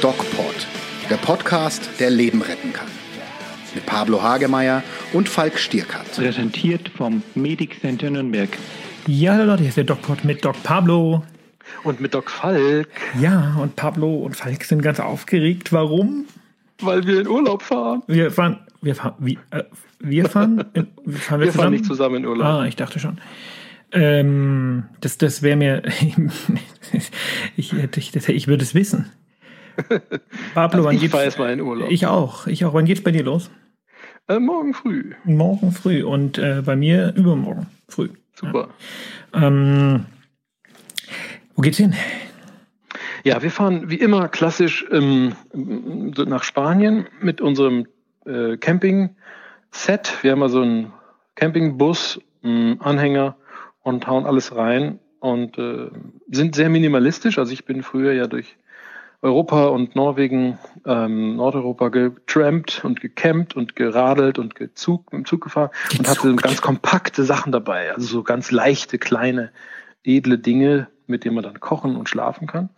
DocPod, der Podcast, der Leben retten kann. Mit Pablo Hagemeier und Falk Stierkart. Präsentiert vom Medic Center Nürnberg. Ja, hallo Leute, hier ist der DocPod mit Doc Pablo. Und mit Doc Falk. Ja, und Pablo und Falk sind ganz aufgeregt. Warum? Weil wir in Urlaub fahren. Wir fahren, wir fahren, wie, äh, wir fahren, in, fahren wir, Wir fahren nicht zusammen in Urlaub. Ah, ich dachte schon. Ähm, das, das wäre mir, ich, hätte- ich, das, ich würde es wissen. Pablo, Also wann ich geht's? erstmal in Urlaub. Ich auch, ich auch. Wann geht's bei dir los? Äh, morgen früh. Morgen früh und äh, bei mir übermorgen früh. Super. Ähm, wo geht's hin? Ja, wir fahren wie immer klassisch ähm, nach Spanien mit unserem äh, Camping-Set. Wir haben also einen Campingbus, einen Anhänger und hauen alles rein und äh, sind sehr minimalistisch. Also ich bin früher ja durch Europa und Norwegen, ähm, Nordeuropa getrampt und gecampt und geradelt und gezug, dem Zug gefahren und hatte Gezugt. ganz kompakte Sachen dabei. Also so ganz leichte, kleine, edle Dinge, mit denen man dann kochen und schlafen kann.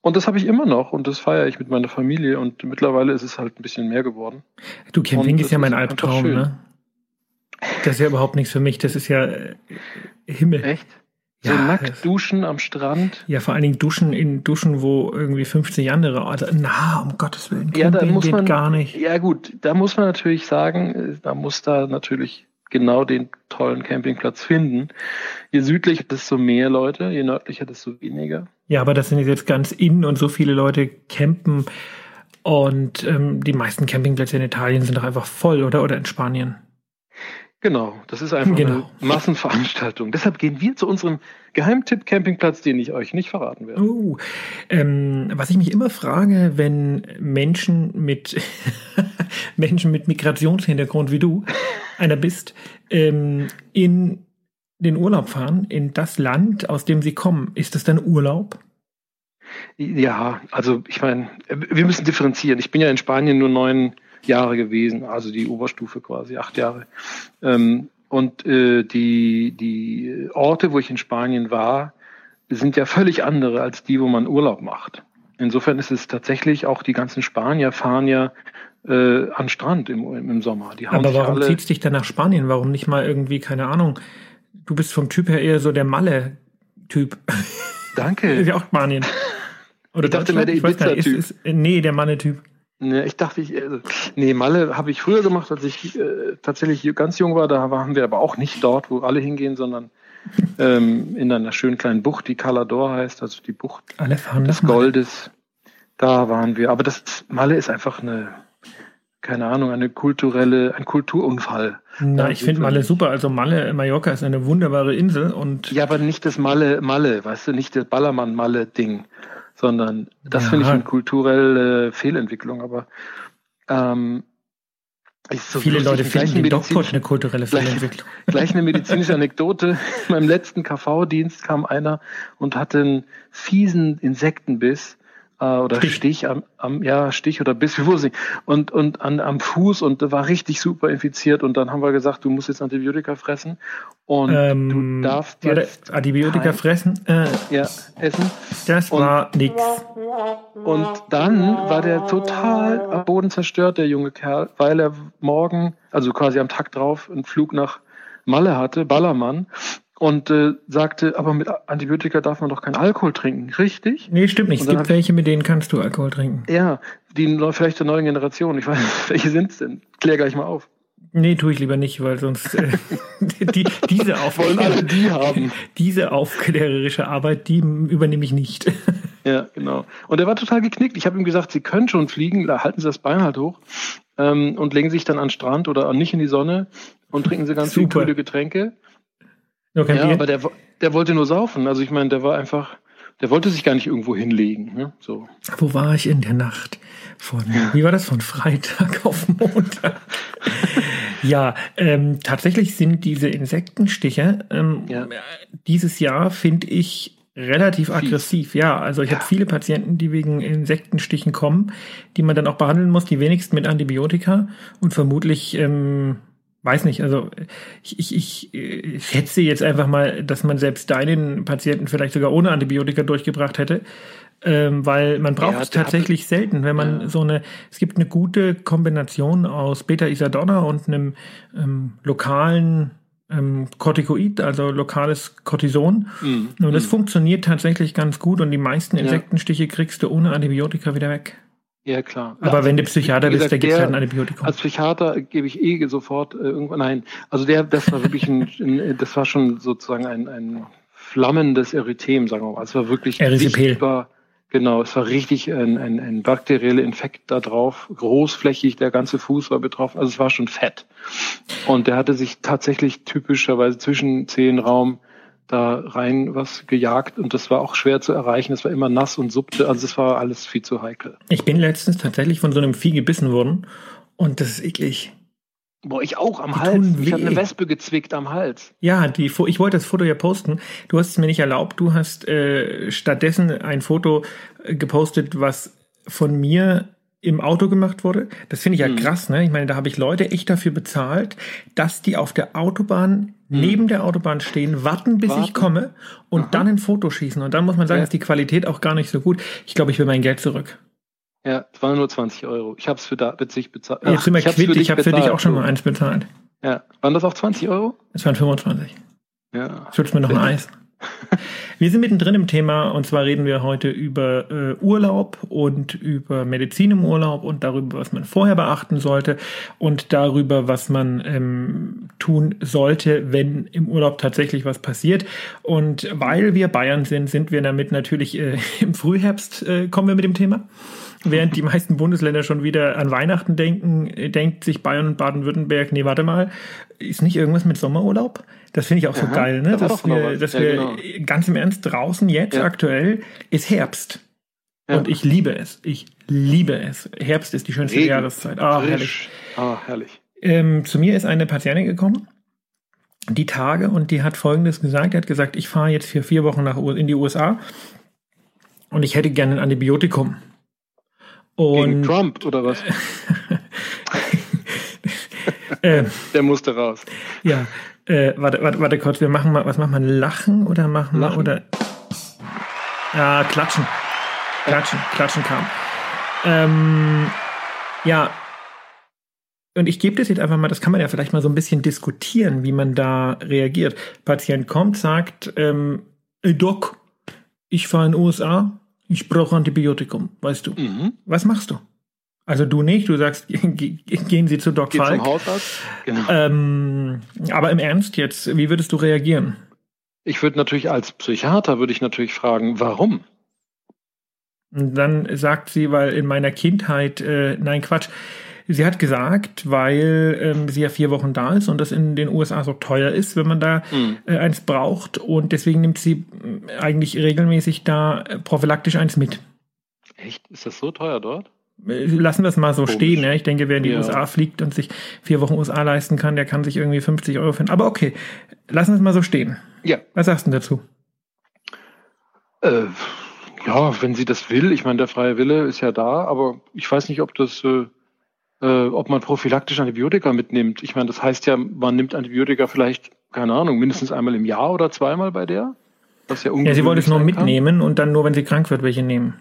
Und das habe ich immer noch und das feiere ich mit meiner Familie und mittlerweile ist es halt ein bisschen mehr geworden. Du, Camping ist ja mein Albtraum, ne? Das ist ja überhaupt nichts für mich. Das ist ja äh, Himmel. Echt? So Ja, nackt duschen am Strand. Ja, vor allen Dingen Duschen in Duschen, wo irgendwie 50 andere Orte. Na, um Gottes Willen. Ja, da muss geht man gar nicht. Ja gut, da muss man natürlich sagen, äh, da muss da natürlich genau den tollen Campingplatz finden. Je südlicher, desto mehr Leute, je nördlicher, desto weniger. Ja, aber das sind jetzt ganz innen und so viele Leute campen. Und ähm, die meisten Campingplätze in Italien sind doch einfach voll, oder? Oder in Spanien. Genau, das ist einfach Genau. eine Massenveranstaltung. Deshalb gehen wir zu unserem Geheimtipp Campingplatz, den ich euch nicht verraten werde. Uh, ähm, was ich mich immer frage, wenn Menschen mit Menschen mit Migrationshintergrund wie du einer bist, ähm, in den Urlaub fahren, in das Land, aus dem sie kommen, ist das dann Urlaub? Ja, also ich meine, wir müssen differenzieren. Ich bin ja in Spanien nur neun Jahre gewesen, also die Oberstufe quasi, acht Jahre. Ähm, und äh, die, die Orte, wo ich in Spanien war, sind ja völlig andere als die, wo man Urlaub macht. Insofern ist es tatsächlich auch die ganzen Spanier fahren ja äh, an Strand im, im Sommer. Aber warum zieht's dich dann nach Spanien? Warum nicht mal irgendwie, keine Ahnung, du bist vom Typ her eher so der Malle-Typ. Danke. ist ja auch Spanien. Oder Ich dachte mehr der Ibiza-Typ. nee, der Malle-Typ. Ne, ich dachte, ich, also, nee, Malle habe ich früher gemacht, als ich äh, tatsächlich ganz jung war. Da waren wir aber auch nicht dort, wo alle hingehen, sondern ähm, in einer schönen kleinen Bucht, die Calador heißt, also die Bucht des. Goldes. Da waren wir. Aber das Malle ist einfach eine, keine Ahnung, eine kulturelle, ein Kulturunfall. Na, ich finde Malle super. Also Malle, Mallorca ist eine wunderbare Insel und Ja, aber nicht das Malle, Malle, weißt du, nicht das Ballermann-Malle-Ding, sondern das Ja. finde ich eine kulturelle Fehlentwicklung. Aber ähm, so viele Leute finden den medizinischen- eine kulturelle Gleich- Fehlentwicklung. Gleich eine medizinische Anekdote. In meinem letzten KV-Dienst kam einer und hatte einen fiesen Insektenbiss äh, oder Stich. Stich, am, am, ja, Stich oder Biss, wie wusste ich, und, und an, am Fuß und war richtig super infiziert und dann haben wir gesagt, du musst jetzt Antibiotika fressen und Ähm, du darfst jetzt Antibiotika kein- fressen, äh, ja, essen. das Und- war nix. Und dann war der total am Boden zerstört, der junge Kerl, weil er morgen, also quasi am Tag drauf, einen Flug nach Malle hatte, Ballermann, und äh, sagte, aber mit Antibiotika darf man doch keinen Alkohol trinken, richtig? Nee, stimmt nicht. Es gibt welche, mit denen kannst du Alkohol trinken. Ja, die vielleicht der neuen Generation. Ich weiß, nicht, welche sind's denn? Klär gleich mal auf. Nee, tue ich lieber nicht, weil sonst äh, die, diese, Wollen alle Aufklär die haben. diese aufklärerische Arbeit, die übernehme ich nicht. Ja, genau. Und er war total geknickt. Ich habe ihm gesagt, Sie können schon fliegen, da halten Sie das Bein halt hoch ähm, und legen sich dann an den Strand oder nicht in die Sonne und trinken Sie ganz Super. kühle Getränke. Kein Ja, aber der, der wollte nur saufen. Also ich meine, der war einfach, der wollte sich gar nicht irgendwo hinlegen. Ne? So. Wo war ich in der Nacht? Von, wie war das? Von Freitag auf Montag. ja, ähm, tatsächlich sind diese Insektenstiche ähm, Ja. dieses Jahr, finde ich, relativ Fies. aggressiv. Ja, also ich Ja. habe viele Patienten, die wegen Insektenstichen kommen, die man dann auch behandeln muss, die wenigsten mit Antibiotika und vermutlich ähm, weiß nicht, also ich, ich, ich, ich schätze jetzt einfach mal, dass man selbst deinen Patienten vielleicht sogar ohne Antibiotika durchgebracht hätte. Ähm, weil man braucht ja, es tatsächlich selten, wenn man ja. so eine, es gibt eine gute Kombination aus Beta-Isadonna und einem ähm, lokalen ähm, Corticoid, also lokales Cortison. Mm, und das mm. funktioniert tatsächlich ganz gut und die meisten Insektenstiche kriegst du ohne Antibiotika wieder weg. Ja, klar. Aber also, wenn du Psychiater bist, da gibt es halt ein Antibiotikum. Als Psychiater gebe ich eh sofort äh, irgendwann, nein, also der, das war wirklich ein, ein das war schon sozusagen ein, ein flammendes Erythem, sagen wir mal. Es war wirklich sichtbar, genau, es war richtig ein, ein, ein bakterieller Infekt da drauf, großflächig, der ganze Fuß war betroffen, also es war schon fett. Und der hatte sich tatsächlich typischerweise zwischen Zehenraum da rein was gejagt und das war auch schwer zu erreichen. Es war immer nass und suppte, also es war alles viel zu heikel. Ich bin letztens tatsächlich von so einem Vieh gebissen worden und das ist eklig. Boah, ich auch am die Hals. Ich habe eine Wespe gezwickt am Hals. Ja, die, ich wollte das Foto ja posten. Du hast es mir nicht erlaubt. Du hast äh, stattdessen ein Foto äh, gepostet, was von mir im Auto gemacht wurde. Das finde ich ja mhm. krass, ne? Ich meine, da habe ich Leute echt dafür bezahlt, dass die auf der Autobahn mhm. neben der Autobahn stehen, warten, bis warten. ich komme und Aha. dann ein Foto schießen. Und dann muss man sagen, ja. ist die Qualität auch gar nicht so gut. Ich glaube, ich will mein Geld zurück. Ja, es waren nur 20 Euro. Ich habe es für da sich bezahlt. Jetzt sind wir quitt, ich habe für dich auch schon mal eins bezahlt. Ja, waren das auch 20 Euro? Es waren 25. Ja. Schützt mir noch ein Eis. Wir sind mittendrin im Thema und zwar reden wir heute über äh, Urlaub und über Medizin im Urlaub und darüber, was man vorher beachten sollte und darüber, was man ähm, tun sollte, wenn im Urlaub tatsächlich was passiert. Und weil wir Bayern sind, sind wir damit natürlich äh, im Frühherbst äh, kommen wir mit dem Thema. Während die meisten Bundesländer schon wieder an Weihnachten denken, denkt sich Bayern und Baden-Württemberg, nee, warte mal, ist nicht irgendwas mit Sommerurlaub? Das finde ich auch so Aha, geil, ne? Da dass wir, dass ja, wir genau. ganz im Ernst draußen jetzt ja. aktuell ist Herbst. Ja. Und ich liebe es. Ich liebe es. Herbst ist die schönste Regen, Jahreszeit. Ah, herrlich. Ah, herrlich. Ähm, zu mir ist eine Patientin gekommen, die Tage, und die hat Folgendes gesagt. Die hat gesagt, ich fahre jetzt für vier Wochen nach, in die USA und ich hätte gerne ein Antibiotikum. Und, Gegen Trump oder was? äh, Der musste raus. Ja, äh, warte, warte, warte kurz, wir machen mal, was machen wir? Lachen oder machen wir, oder? Ja, klatschen. Klatschen, klatschen kam. Ähm, ja, und ich gebe das jetzt einfach mal, das kann man ja vielleicht mal so ein bisschen diskutieren, wie man da reagiert. Patient kommt, sagt, ähm, Doc, ich fahre in den USA, ich brauche Antibiotikum, weißt du. Mhm. Was machst du? Also du nicht, du sagst, gehen Sie zu Doc Geht Falk. Zum Hausarzt. Genau. Ähm, aber im Ernst jetzt, wie würdest du reagieren? Ich würde natürlich als Psychiater würde ich natürlich fragen, warum? Und dann sagt sie, weil in meiner Kindheit, äh, nein Quatsch, sie hat gesagt, weil ähm, sie ja vier Wochen da ist und das in den USA so teuer ist, wenn man da mhm. äh, eins braucht und deswegen nimmt sie äh, eigentlich regelmäßig da äh, prophylaktisch eins mit. Echt? Ist das so teuer dort? lassen wir es mal so Komisch. stehen. Ja? Ich denke, wer in die ja. USA fliegt und sich vier Wochen USA leisten kann, der kann sich irgendwie 50 Euro finden. Aber okay, lassen wir es mal so stehen. Ja. Was sagst du dazu? Äh, ja, wenn sie das will. Ich meine, der freie Wille ist ja da, aber ich weiß nicht, ob das, äh, äh, ob man prophylaktisch Antibiotika mitnimmt. Ich meine, das heißt ja, man nimmt Antibiotika vielleicht, keine Ahnung, mindestens einmal im Jahr oder zweimal bei der. Was ja, ja, sie wollte es nur mitnehmen kann. und dann nur, wenn sie krank wird, welche nehmen.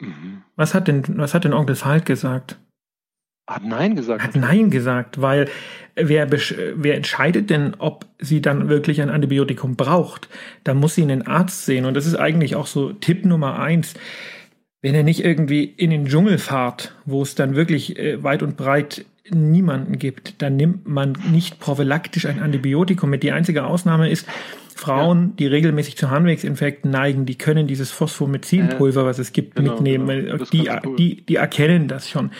Mhm. Was hat denn, was hat denn Onkel Falk gesagt? Hat Nein gesagt. Hat Nein gesagt, weil wer, wer entscheidet denn, ob sie dann wirklich ein Antibiotikum braucht? Da muss sie einen Arzt sehen. Und das ist eigentlich auch so Tipp Nummer eins. Wenn er nicht irgendwie in den Dschungel fahrt, wo es dann wirklich äh, weit und breit niemanden gibt, dann nimmt man nicht prophylaktisch ein Antibiotikum mit. Die einzige Ausnahme ist, Frauen, ja. die regelmäßig zu Harnwegsinfekten neigen, die können dieses Phosphomycinpulver, was es gibt, genau, mitnehmen. Genau. Die, die, die erkennen das schon.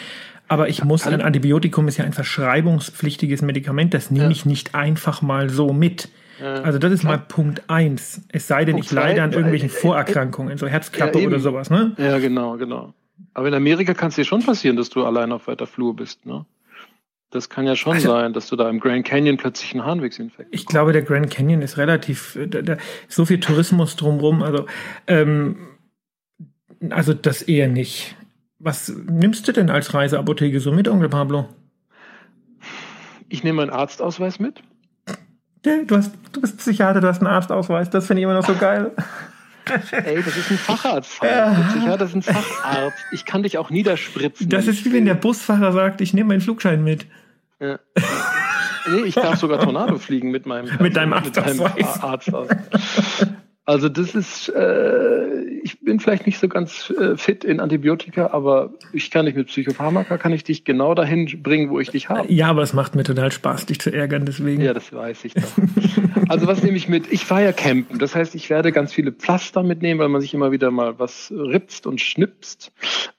Aber ich muss, ein Antibiotikum ist ja ein verschreibungspflichtiges Medikament, das nehme ja. ich nicht einfach mal so mit. Also das ist mal Punkt eins. Es sei denn, Punkt ich leide an irgendwelchen äh, äh, Vorerkrankungen, so Herzklappe ja, oder sowas, ne? Ja, genau, genau. Aber in Amerika kann es dir schon passieren, dass du allein auf weiter Flur bist, ne? Das kann ja schon also, sein, dass du da im Grand Canyon plötzlich einen Harnwegsinfekt Ich glaube, der Grand Canyon ist relativ, äh, da, da so viel Tourismus drumrum, also, ähm, also das eher nicht. Was nimmst du denn als Reiseapotheke so mit, Onkel Pablo? Ich nehme meinen Arztausweis mit. Du, hast, du bist Psychiater, du hast einen Arztausweis. Das finde ich immer noch so geil. Ey, das ist ein Facharzt. Ja. Psychiater ist ein Facharzt. Ich kann dich auch niederspritzen. Das ist wie wenn der Busfahrer sagt, ich nehme meinen Flugschein mit. Ja. Nee, ich darf sogar Tornado fliegen mit meinem, mit deinem Arztausweis. Arztausweis. Also das ist, äh, ich bin vielleicht nicht so ganz äh, fit in Antibiotika, aber ich kann dich mit Psychopharmaka, kann ich dich genau dahin bringen, wo ich dich habe. Ja, aber es macht mir total Spaß, dich zu ärgern, deswegen. Ja, das weiß ich doch. also was nehme ich mit? Ich fahre ja campen. Das heißt, ich werde ganz viele Pflaster mitnehmen, weil man sich immer wieder mal was ritzt und schnipst.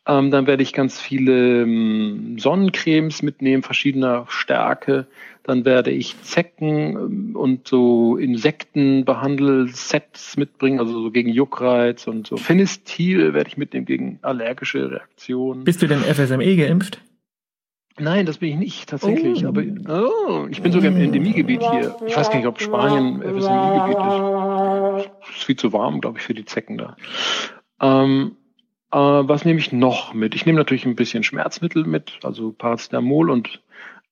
Ähm, dann werde ich ganz viele ähm, Sonnencremes mitnehmen, verschiedener Stärke. Dann werde ich Zecken ähm, und so Insektenbehandelsets mitbringen, also so gegen Juckreiz und so. Phenestil werde ich mitnehmen gegen allergische Reaktionen. Bist du denn FSME geimpft? Nein, das bin ich nicht tatsächlich. Oh. Aber oh, ich bin sogar im Endemiegebiet hier. Ich weiß gar nicht, ob Spanien FSME-Gebiet ist. Es ist viel zu warm, glaube ich, für die Zecken da. Ähm, äh, was nehme ich noch mit? Ich nehme natürlich ein bisschen Schmerzmittel mit, also Paracetamol und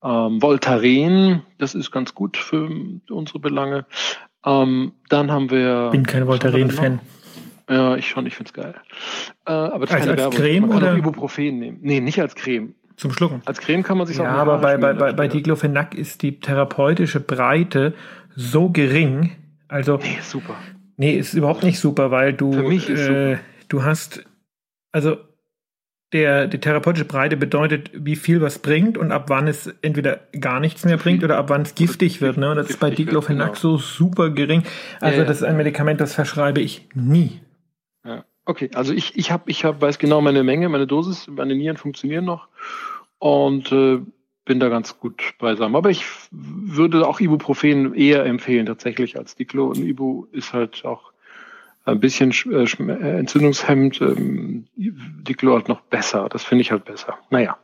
ähm, Voltaren, das ist ganz gut für unsere Belange. Ähm, dann haben wir. Bin kein Voltaren-Fan. Ja, ich schon, ich find's geil. Äh, aber das also als Werbung. Creme man kann oder? Auch Ibuprofen nehmen. Nee, nicht als Creme. Zum Schlucken. Als Creme kann man sich ja, auch Ja, aber bei, bei, bei, bei Diclofenac ist die therapeutische Breite so gering. Also. Nee, super. Nee, ist überhaupt nicht super, weil du. Für mich ist äh, super. Du hast. Also der, die therapeutische Breite bedeutet, wie viel was bringt und ab wann es entweder gar nichts mehr bringt oder ab wann es giftig wird. Ne? Und das ist bei Diclofenac genau. so super gering. Also ja, ja. das ist ein Medikament, das verschreibe ich nie. Ja. Okay, also ich, ich, hab, ich hab, weiß genau meine Menge, meine Dosis, meine Nieren funktionieren noch und äh, bin da ganz gut beisammen. Aber ich würde auch Ibuprofen eher empfehlen tatsächlich als Diclo und Ibu ist halt auch ein bisschen äh, äh, entzündungshemmend, ähm, Diclo halt noch besser. Das finde ich halt besser. Naja.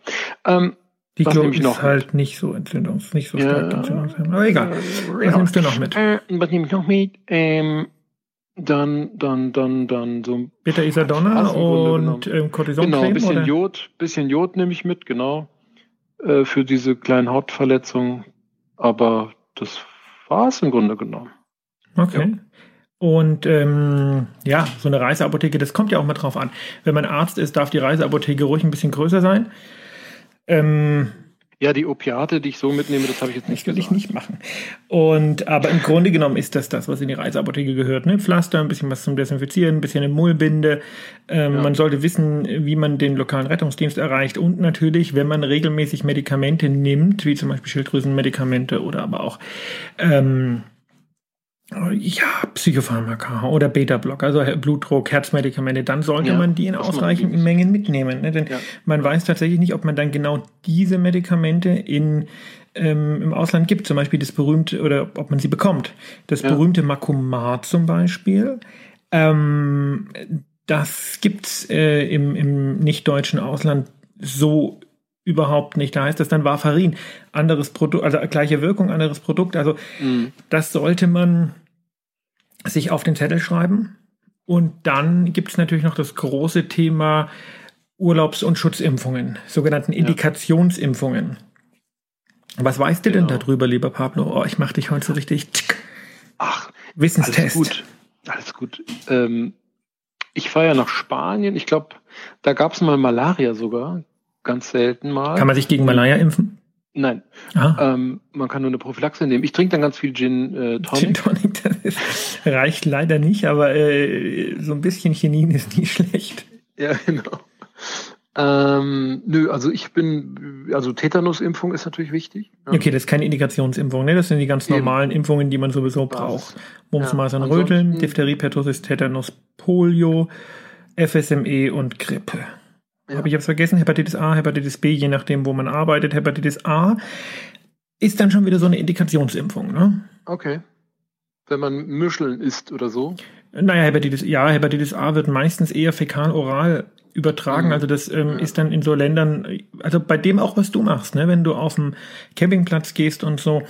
Ähm, Diclo ist noch halt mit? nicht so entzündungs, nicht so stark ja, entzündungshemmend. Aber egal. Was ja. nimmst du noch mit? Äh, was nehme ich noch mit? Ähm, dann, dann, dann, dann so. Beta Isadonna und ähm, Cortison Genau, ein bisschen oder? Jod, bisschen Jod nehme ich mit, genau. Äh, für diese kleinen Hautverletzungen. Aber das war es im Grunde genommen. Okay. Ja. Und ähm, ja, so eine Reiseapotheke, das kommt ja auch mal drauf an. Wenn man Arzt ist, darf die Reiseapotheke ruhig ein bisschen größer sein. Ähm, ja, die Opiate, die ich so mitnehme, das habe ich jetzt nicht Das will ich nicht machen. Und aber im Grunde genommen ist das das, was in die Reiseapotheke gehört. Ne? Pflaster, ein bisschen was zum Desinfizieren, ein bisschen eine Mullbinde. Ähm, ja. Man sollte wissen, wie man den lokalen Rettungsdienst erreicht. Und natürlich, wenn man regelmäßig Medikamente nimmt, wie zum Beispiel Schilddrüsenmedikamente oder aber auch ähm, ja, Psychopharmaka oder Beta-Block, also Blutdruck, Herzmedikamente, dann sollte ja, man die in ausreichenden Mengen mitnehmen. Ne? Denn ja. man weiß tatsächlich nicht, ob man dann genau diese Medikamente in, ähm, im Ausland gibt. Zum Beispiel das berühmte, oder ob man sie bekommt. Das ja. berühmte Makumat zum Beispiel. Ähm, das gibt's äh, im, im nicht-deutschen Ausland so überhaupt nicht. Da heißt das dann Warfarin, anderes Produkt, also gleiche Wirkung, anderes Produkt. Also mhm. das sollte man sich auf den Zettel schreiben. Und dann gibt es natürlich noch das große Thema Urlaubs- und Schutzimpfungen, sogenannten Indikationsimpfungen. Was weißt du genau. denn darüber, lieber Pablo? Oh, ich mache dich heute so richtig. Ach, Wissenstest. Alles gut. Alles gut. Ähm, ich fahre ja nach Spanien. Ich glaube, da gab es mal Malaria sogar ganz selten mal. Kann man sich gegen Malaria impfen? Nein. Ah. Ähm, man kann nur eine Prophylaxe nehmen. Ich trinke dann ganz viel Gin äh, Tonic. Gin Tonic, das ist, reicht leider nicht, aber äh, so ein bisschen Chinin ist nie schlecht. Ja, genau. Ähm, nö, also ich bin, also Tetanusimpfung ist natürlich wichtig. Ja. Okay, das ist keine Indikationsimpfung, ne? Das sind die ganz Eben. normalen Impfungen, die man sowieso braucht. Mumps, ja. Masern, Röteln, Diphtherie, Pertussis, Tetanus, Polio, FSME und Grippe. Ja. Habe ich jetzt vergessen, Hepatitis A, Hepatitis B, je nachdem, wo man arbeitet. Hepatitis A ist dann schon wieder so eine Indikationsimpfung, ne? Okay. Wenn man Mischeln isst oder so? Naja, Hepatitis, ja, Hepatitis A wird meistens eher fäkal-oral übertragen. Mhm. Also das ähm, ja. ist dann in so Ländern, also bei dem auch, was du machst, ne? wenn du auf dem Campingplatz gehst und so,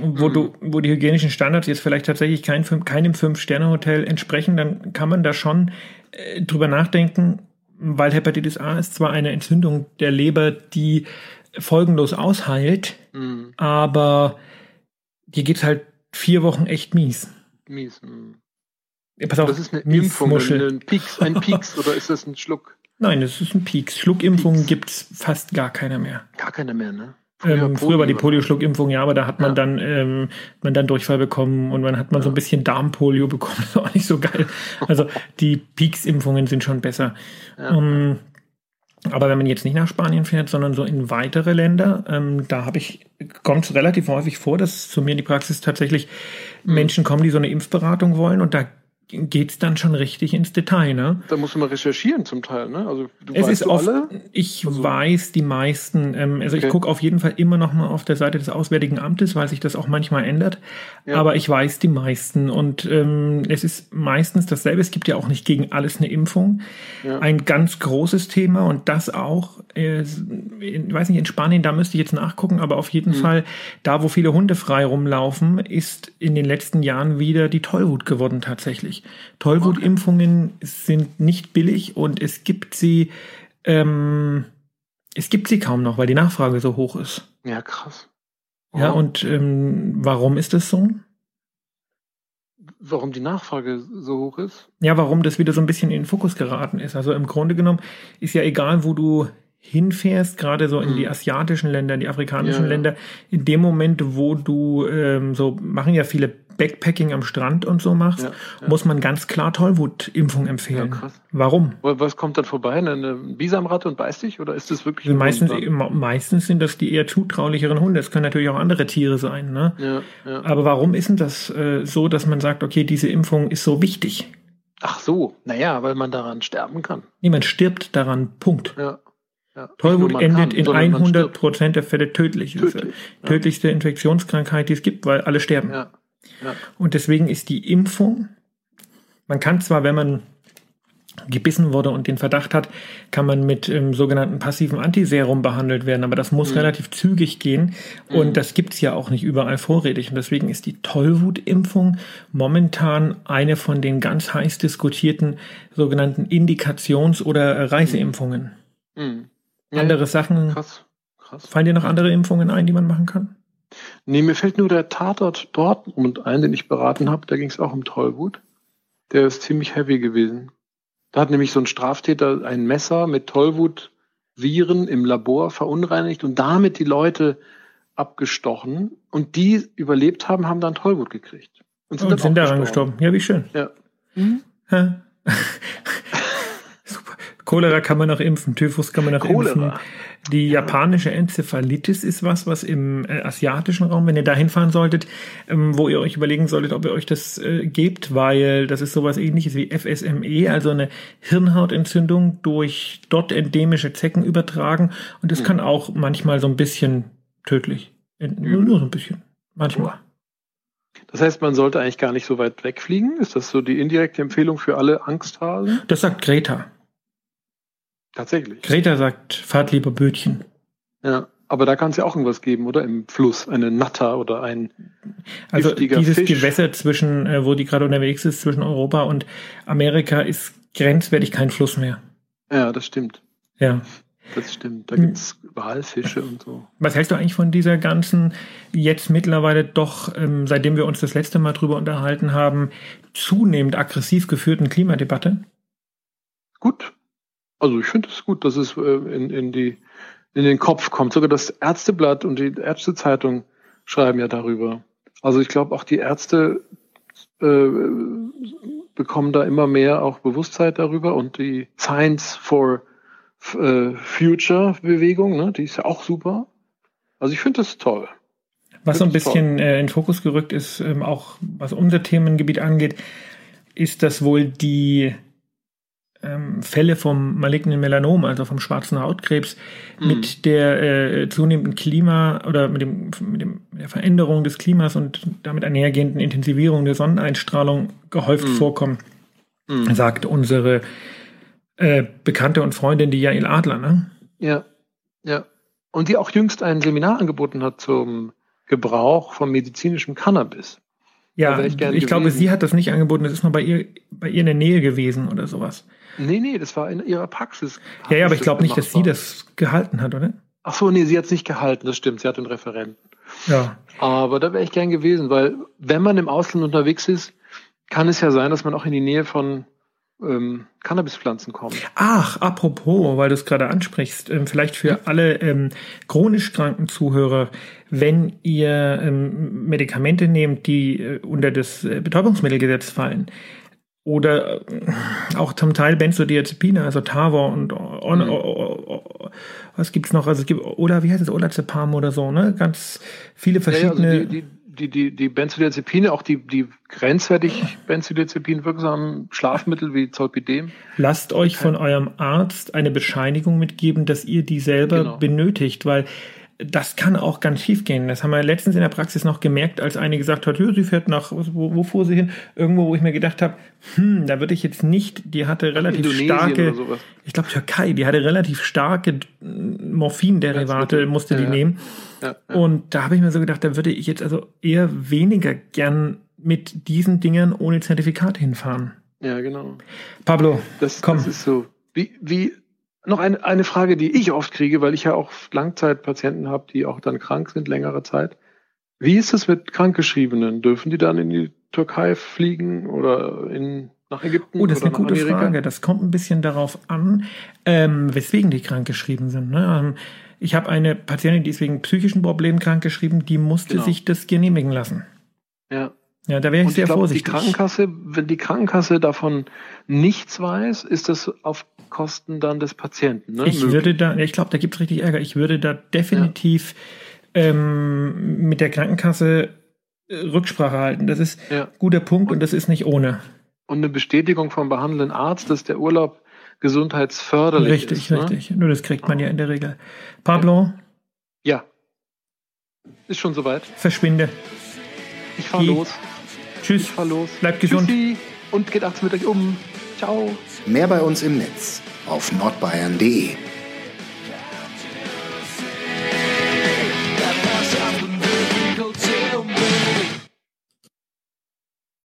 wo mhm. du, wo die hygienischen Standards jetzt vielleicht tatsächlich kein, keinem Fünf-Sterne-Hotel entsprechen, dann kann man da schon äh, drüber nachdenken, weil Hepatitis A ist zwar eine Entzündung der Leber, die folgenlos ausheilt, Mhm. aber dir geht's halt vier Wochen echt mies. Mies. Mhm. Ja, Pass auf, Das ist eine Impfung, Miesmuschel. ein Pieks, ein Pieks oder ist das ein Schluck? Nein, das ist ein Pieks. Schluckimpfungen Pieks. gibt's fast gar keine mehr. Gar keine mehr, ne? Ähm, früher war die Polio. Polio-Schluckimpfung, ja, aber da hat man Ja. dann, ähm, man dann Durchfall bekommen und man hat man so ein bisschen Darmpolio bekommen. Das war auch nicht so geil. Also die Peaks-Impfungen sind schon besser. Ja. Ähm, aber wenn man jetzt nicht nach Spanien fährt, sondern so in weitere Länder, ähm, da habe ich, kommt es relativ häufig vor, dass zu mir in die Praxis tatsächlich Mhm. Menschen kommen, die so eine Impfberatung wollen und da geht's dann schon richtig ins Detail, ne? Da musst du mal recherchieren zum Teil, ne? Also du Es weißt ist du oft, alle? ich Also- weiß die meisten, ähm, also ich Okay. gucke auf jeden Fall immer noch mal auf der Seite des Auswärtigen Amtes, weil sich das auch manchmal ändert. Ja. Aber ich weiß die meisten und ähm, es ist meistens dasselbe. Es gibt ja auch nicht gegen alles eine Impfung. Ja. Ein ganz großes Thema und das auch, äh, in, weiß nicht, in Spanien, da müsste ich jetzt nachgucken, aber auf Mhm. jeden Fall, da wo viele Hunde frei rumlaufen, ist in den letzten Jahren wieder die Tollwut geworden tatsächlich. Tollwutimpfungen sind nicht billig und es gibt sie, ähm, es gibt sie kaum noch, weil die Nachfrage so hoch ist. Ja, krass. Ja, Wow. und ähm, warum ist das so? warum die Nachfrage so hoch ist? Ja, warum das wieder so ein bisschen in den Fokus geraten ist. Also im Grunde genommen ist ja egal, wo du hinfährst, gerade so in die asiatischen Länder, in die afrikanischen Ja. Länder, in dem Moment, wo du ähm, so machen ja viele Backpacking am Strand und so machst, Ja, ja. muss man ganz klar Tollwutimpfung empfehlen. krass. Warum? Wa- Was kommt dann vorbei? Eine, Bisamratte und beißt dich? Oder ist das wirklich Also meistens, meistens sind das die eher zutraulicheren Hunde. Es können natürlich auch andere Tiere sein. Ne? Aber warum ist denn das äh, so, dass man sagt, okay, diese Impfung ist so wichtig? Ach so, naja, weil man daran sterben kann. Niemand stirbt daran. Punkt. Ja. Ja. Tollwut endet kann, in sondern man 100 stirbt. Prozent der Fälle tödlich. Ist Tödlich, ja. tödlichste Infektionskrankheit, die es gibt, weil alle sterben. Ja. Und deswegen ist die Impfung, man kann zwar, wenn man gebissen wurde und den Verdacht hat, kann man mit ähm, sogenannten passiven Antiserum behandelt werden, aber das muss Mhm. relativ zügig gehen und Mhm. das gibt's ja auch nicht überall vorrätig und deswegen ist die Tollwutimpfung momentan eine von den ganz heiß diskutierten sogenannten Indikations- oder äh, Reiseimpfungen. Mhm. Ja, Andere Sachen, Krass. Krass. fallen dir noch andere Impfungen ein, die man machen kann? Nee, mir fällt nur der Tatort Dortmund ein, den ich beraten habe. Da ging es auch um Tollwut. Der ist ziemlich heavy gewesen. Da hat nämlich so ein Straftäter ein Messer mit Tollwut-Viren im Labor verunreinigt und damit die Leute abgestochen. Und die überlebt haben, haben dann Tollwut gekriegt. Und sind auch daran gestorben. Ja, wie schön. Ja. Hä? Cholera kann man noch impfen, Typhus kann man noch Cholera. impfen. Die japanische Enzephalitis ist was, was im äh, asiatischen Raum, wenn ihr da hinfahren solltet, ähm, wo ihr euch überlegen solltet, ob ihr euch das äh, gebt, weil das ist sowas ähnliches wie FSME, also eine Hirnhautentzündung durch dort endemische Zecken übertragen. Und das Mhm. kann auch manchmal so ein bisschen tödlich. enden. Nur, nur so ein bisschen. Manchmal. Das heißt, man sollte eigentlich gar nicht so weit wegfliegen. Ist das so die indirekte Empfehlung für alle Angsthasen? Das sagt Greta. Tatsächlich. Greta sagt, fahrt lieber Bötchen. Ja. Aber da kann es ja auch irgendwas geben, oder? Im Fluss. Eine Natter oder ein Also dieses Fisch. Gewässer zwischen, äh, wo die gerade unterwegs ist, zwischen Europa und Amerika, ist grenzwertig kein Fluss mehr. Ja, das stimmt. Ja. Das stimmt. Da Hm. gibt's Walfische und so. Was hältst du eigentlich von dieser ganzen, jetzt mittlerweile doch, ähm, seitdem wir uns das letzte Mal drüber unterhalten haben, zunehmend aggressiv geführten Klimadebatte? Gut. Also ich finde es gut, dass es äh, in, in, die, in den Kopf kommt. Sogar das Ärzteblatt und die Ärztezeitung schreiben ja darüber. Also ich glaube auch die Ärzte äh, bekommen da immer mehr auch Bewusstheit darüber und die Science for äh, Future Bewegung, ne, die ist ja auch super. Also ich finde das toll. Was so ein bisschen äh, in den Fokus gerückt ist, ähm, auch was unser Themengebiet angeht, ist, dass wohl die ähm, Fälle vom malignen Melanom, also vom schwarzen Hautkrebs, Mhm. mit der äh, zunehmenden Klima oder mit, dem, mit, dem, mit der Veränderung des Klimas und damit einhergehenden Intensivierung der Sonneneinstrahlung gehäuft Mhm. vorkommen, Mhm. sagt unsere äh, Bekannte und Freundin, die Jael Adler. Ne? Ja, ja. Und die auch jüngst ein Seminar angeboten hat zum Gebrauch von medizinischem Cannabis. Ja, wär ich glaube, sie hat das nicht angeboten, das ist mal bei ihr, bei ihr in der Nähe gewesen oder sowas. Nee, nee, das war in ihrer Praxis. Ja, ja, aber ich glaube nicht, dass sie das gehalten hat, oder? Ach so, nee, sie hat es nicht gehalten, das stimmt, sie hat den Referenten. Ja. Aber da wäre ich gern gewesen, weil wenn man im Ausland unterwegs ist, kann es ja sein, dass man auch in die Nähe von ähm, Cannabispflanzen kommt. Ach, apropos, weil du es gerade ansprichst, ähm, vielleicht für alle ähm, chronisch kranken Zuhörer, wenn ihr ähm, Medikamente nehmt, die äh, unter das äh, Betäubungsmittelgesetz fallen, oder äh, auch zum Teil Benzodiazepine, also Tavor und on, Mhm. o- o- o- was gibt's noch? Also es gibt oder wie heißt es Olazepam oder so, ne? Ganz viele Ja, ja, verschiedene. also die, die, die, die, die Benzodiazepine, auch die, die grenzwertig Benzodiazepin wirksamen Schlafmittel wie Zolpidem. Lasst euch von eurem Arzt eine Bescheinigung mitgeben, dass ihr die selber Genau. benötigt, weil das kann auch ganz schief gehen. Das haben wir letztens in der Praxis noch gemerkt, als eine gesagt hat, "Ja, sie fährt nach, wo, wo fuhr sie hin? Irgendwo, wo ich mir gedacht habe, hm, da würde ich jetzt nicht, die hatte relativ Indonesien starke, ich glaube Türkei, die hatte relativ starke Morphinderivate, musste die ja. nehmen. Ja, ja. Und da habe ich mir so gedacht, da würde ich jetzt also eher weniger gern mit diesen Dingern ohne Zertifikat hinfahren. ja, genau. Pablo, Das, Komm. das ist so. Wie, wie, noch eine, eine Frage, die ich oft kriege, weil ich ja auch Langzeitpatienten habe, die auch dann krank sind, längere Zeit. Wie ist es mit Krankgeschriebenen? Dürfen die dann in die Türkei fliegen oder in, nach Ägypten Oh, das ist eine gute Amerika? Frage. Das kommt ein bisschen darauf an, ähm, weswegen die krankgeschrieben sind. Ne? Ich habe eine Patientin, die ist wegen psychischen Problemen krankgeschrieben, die musste Genau. sich das genehmigen lassen. Ja. Ja, da wäre ich Und ich sehr glaube, die vorsichtig. Krankenkasse, wenn die Krankenkasse davon nichts weiß, ist das auf Kosten dann des Patienten. Ne? ich möglich. würde da, ich glaube, da gibt es richtig Ärger. Ich würde da definitiv ähm, mit der Krankenkasse äh, Rücksprache halten. Das ist Ja. ein guter Punkt und das ist nicht ohne. Und eine Bestätigung vom behandelnden Arzt, dass der Urlaub gesundheitsförderlich Richtig, ist. Ne? richtig. Nur das kriegt man ja in der Regel. Pablo, Ja. Ist schon soweit. verschwinde. Ich fahr Die- los. Ich Tschüss. fahr los. Bleibt gesund. Tschüssi. Und geht achtens mit euch um. Ciao. Mehr bei uns im Netz auf nordbayern.de.